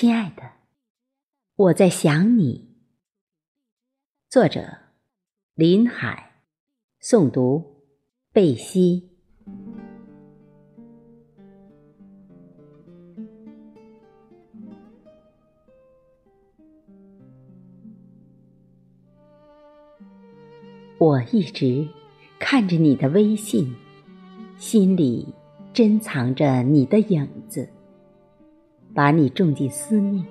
亲爱的，我在想你。作者：林海，诵读：贝西。我一直看着你的微信，心里珍藏着你的影子。把你种进思念，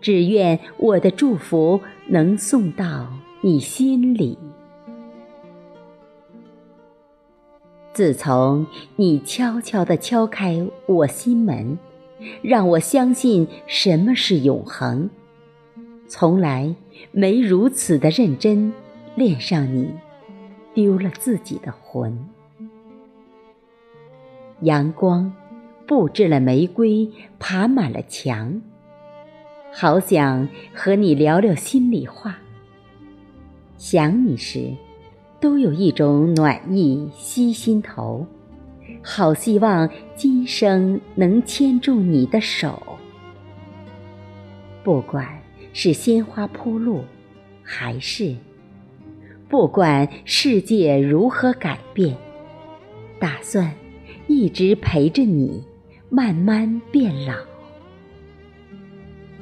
只愿我的祝福能送到你心里。自从你悄悄地敲开我心门，让我相信什么是永恒，从来没如此的认真恋上你，丢了自己的魂。阳光。布置了玫瑰，爬满了墙。好想和你聊聊心里话。想你时，都有一种暖意吸心头。好希望今生能牵住你的手。不管是鲜花铺路，还是不管世界如何改变，打算一直陪着你。慢慢变老，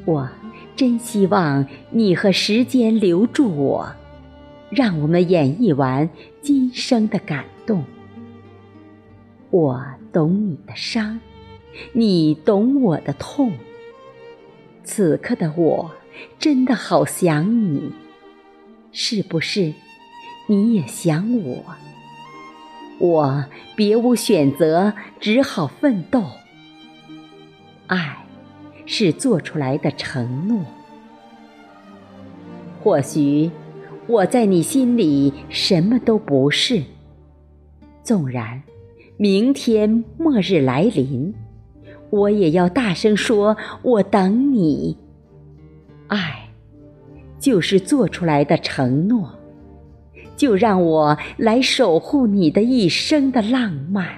我真希望你和时间留住我，让我们演绎完今生的感动。我懂你的伤，你懂我的痛。此刻的我真的好想你，是不是你也想我？我别无选择，只好奋斗。爱，是做出来的承诺。或许我在你心里什么都不是。纵然明天末日来临，我也要大声说：我等你。爱，就是做出来的承诺。就让我来守护你的一生的浪漫。